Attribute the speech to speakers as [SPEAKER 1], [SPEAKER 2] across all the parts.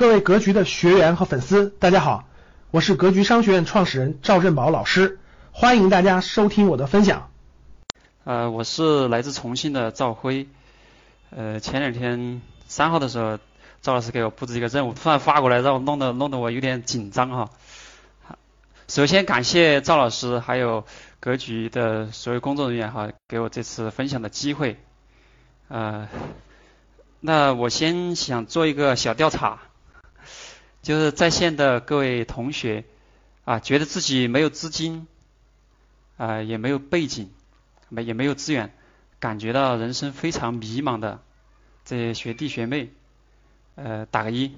[SPEAKER 1] 各位格局的学员和粉丝，大家好，我是格局商学院创始人赵振宝老师，欢迎大家收听我的分享。
[SPEAKER 2] 呃，我是来自重庆的赵辉。呃，前两天三号的时候，赵老师给我布置一个任务，突然发过来，让我弄得弄得我有点紧张哈。首先感谢赵老师还有格局的所有工作人员哈，给我这次分享的机会。呃，那我先想做一个小调查。就是在线的各位同学啊，觉得自己没有资金啊，也没有背景，没也没有资源，感觉到人生非常迷茫的这些学弟学妹，呃，打个一。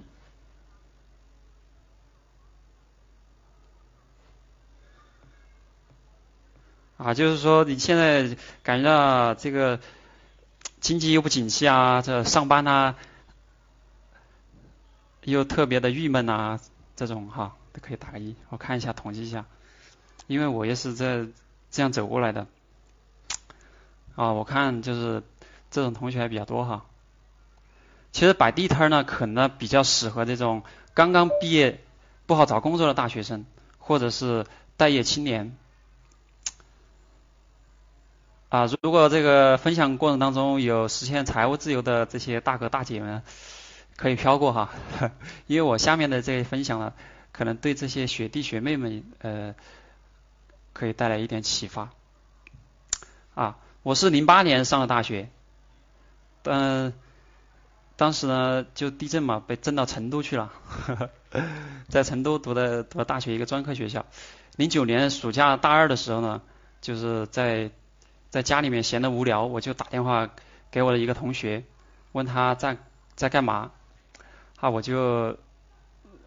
[SPEAKER 2] 啊，就是说你现在感觉到这个经济又不景气啊，这上班啊。又特别的郁闷呐，这种哈都可以打个一，我看一下统计一下，因为我也是这这样走过来的，啊，我看就是这种同学还比较多哈。其实摆地摊呢，可能比较适合这种刚刚毕业不好找工作的大学生，或者是待业青年。啊，如果这个分享过程当中有实现财务自由的这些大哥大姐们。可以飘过哈，因为我下面的这些分享呢，可能对这些学弟学妹们呃，可以带来一点启发。啊，我是零八年上的大学，嗯，当时呢就地震嘛，被震到成都去了，在成都读的读的大学一个专科学校。零九年暑假大二的时候呢，就是在在家里面闲得无聊，我就打电话给我的一个同学，问他在在干嘛。啊，我就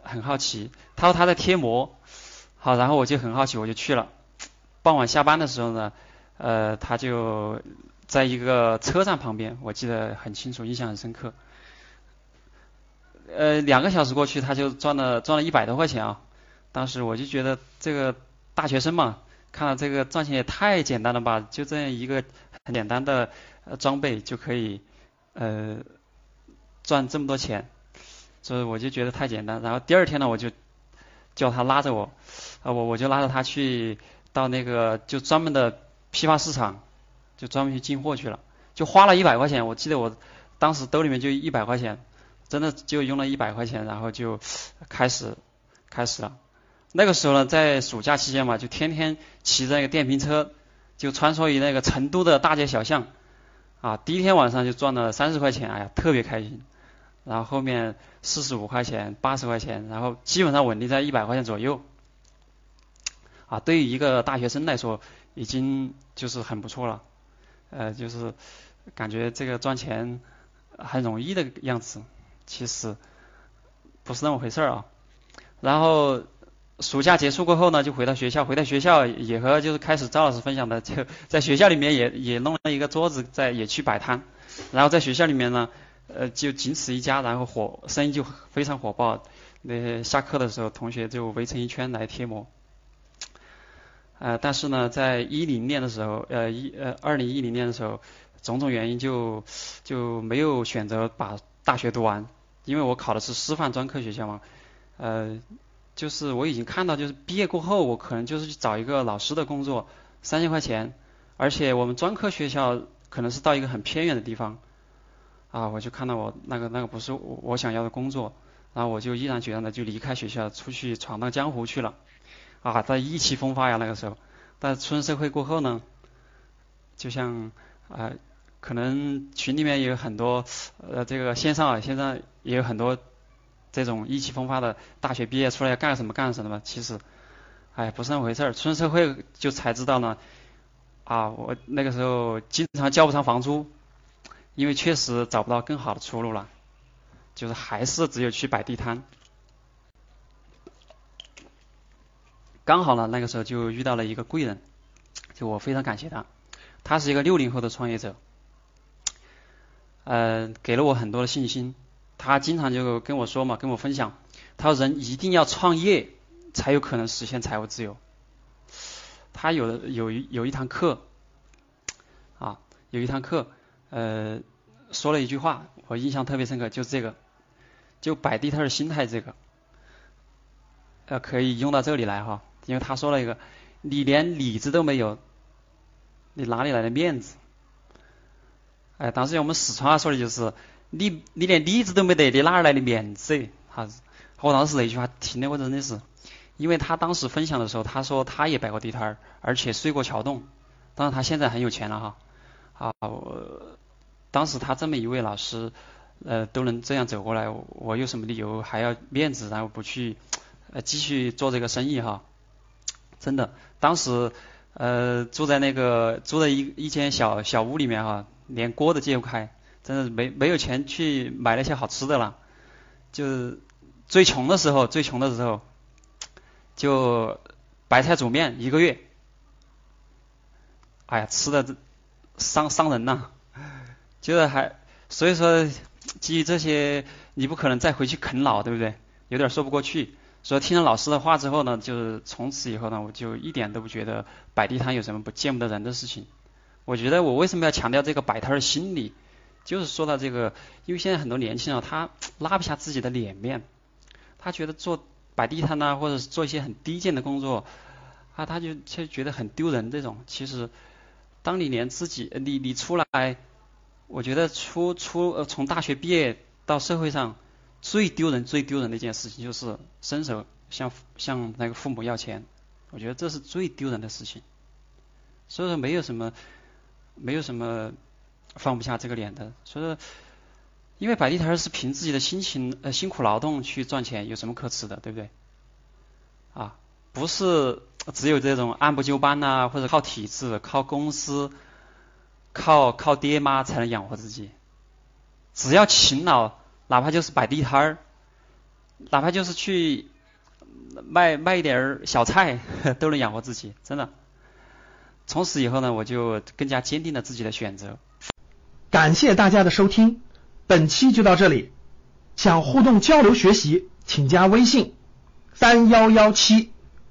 [SPEAKER 2] 很好奇，他说他在贴膜，好，然后我就很好奇，我就去了。傍晚下班的时候呢，呃，他就在一个车站旁边，我记得很清楚，印象很深刻。呃，两个小时过去，他就赚了赚了一百多块钱啊！当时我就觉得这个大学生嘛，看到这个赚钱也太简单了吧，就这样一个很简单的装备就可以呃赚这么多钱。所以我就觉得太简单，然后第二天呢，我就叫他拉着我，啊，我我就拉着他去到那个就专门的批发市场，就专门去进货去了，就花了一百块钱，我记得我当时兜里面就一百块钱，真的就用了一百块钱，然后就开始开始了。那个时候呢，在暑假期间嘛，就天天骑着那个电瓶车，就穿梭于那个成都的大街小巷，啊，第一天晚上就赚了三十块钱，哎呀，特别开心。然后后面四十五块钱、八十块钱，然后基本上稳定在一百块钱左右。啊，对于一个大学生来说，已经就是很不错了。呃，就是感觉这个赚钱很容易的样子，其实不是那么回事儿啊。然后暑假结束过后呢，就回到学校，回到学校也和就是开始赵老师分享的，就 在学校里面也也弄了一个桌子，在也去摆摊，然后在学校里面呢。呃，就仅此一家，然后火生意就非常火爆。那下课的时候，同学就围成一圈来贴膜。呃，但是呢，在一零年的时候，呃一呃二零一零年的时候，种种原因就就没有选择把大学读完，因为我考的是师范专科学校嘛。呃，就是我已经看到，就是毕业过后，我可能就是去找一个老师的工作，三千块钱，而且我们专科学校可能是到一个很偏远的地方。啊，我就看到我那个那个不是我想要的工作，然后我就毅然决然的就离开学校，出去闯荡江湖去了。啊，在意气风发呀那个时候，但出社会过后呢，就像啊，可能群里面也有很多呃这个线上啊线上也有很多这种意气风发的大学毕业出来要干什么干什么的，其实哎不是那么回事儿。出社会就才知道呢，啊我那个时候经常交不上房租。因为确实找不到更好的出路了，就是还是只有去摆地摊。刚好呢，那个时候就遇到了一个贵人，就我非常感谢他，他是一个六零后的创业者，呃，给了我很多的信心。他经常就跟我说嘛，跟我分享，他说人一定要创业才有可能实现财务自由。他有的有一有一堂课，啊，有一堂课。呃，说了一句话，我印象特别深刻，就是这个，就摆地摊的心态这个，呃，可以用到这里来哈，因为他说了一个，你连里子都没有，你哪里来的面子？哎，当时用我们四川话说的就是，你你连里子都没得，你哪儿来的面子？哈子，我当时那句话听的我真的是，因为他当时分享的时候，他说他也摆过地摊儿，而且睡过桥洞，当然他现在很有钱了哈。啊，我当时他这么一位老师，呃，都能这样走过来，我有什么理由还要面子，然后不去呃继续做这个生意哈？真的，当时呃住在那个住在一一间小小屋里面哈，连锅都揭不开，真的没没有钱去买那些好吃的了。就最穷的时候，最穷的时候，就白菜煮面一个月，哎呀，吃的这。伤伤人呐，就是还所以说基于这些，你不可能再回去啃老，对不对？有点说不过去。所以听了老师的话之后呢，就是从此以后呢，我就一点都不觉得摆地摊有什么不见不得人的事情。我觉得我为什么要强调这个摆摊的心理，就是说到这个，因为现在很多年轻人他 拉不下自己的脸面，他觉得做摆地摊呐，或者是做一些很低贱的工作，啊，他就就觉得很丢人这种。其实。当你连自己，你你出来，我觉得出出呃从大学毕业到社会上最丢人最丢人的一件事情就是伸手向向那个父母要钱，我觉得这是最丢人的事情。所以说没有什么没有什么放不下这个脸的。所以说，因为摆地摊是凭自己的辛勤呃辛苦劳动去赚钱，有什么可耻的，对不对？啊，不是。只有这种按部就班呐，或者靠体制、靠公司、靠靠爹妈才能养活自己。只要勤劳，哪怕就是摆地摊儿，哪怕就是去卖卖一点小菜，都能养活自己。真的。从此以后呢，我就更加坚定了自己的选择。
[SPEAKER 1] 感谢大家的收听，本期就到这里。想互动交流学习，请加微信三幺幺七。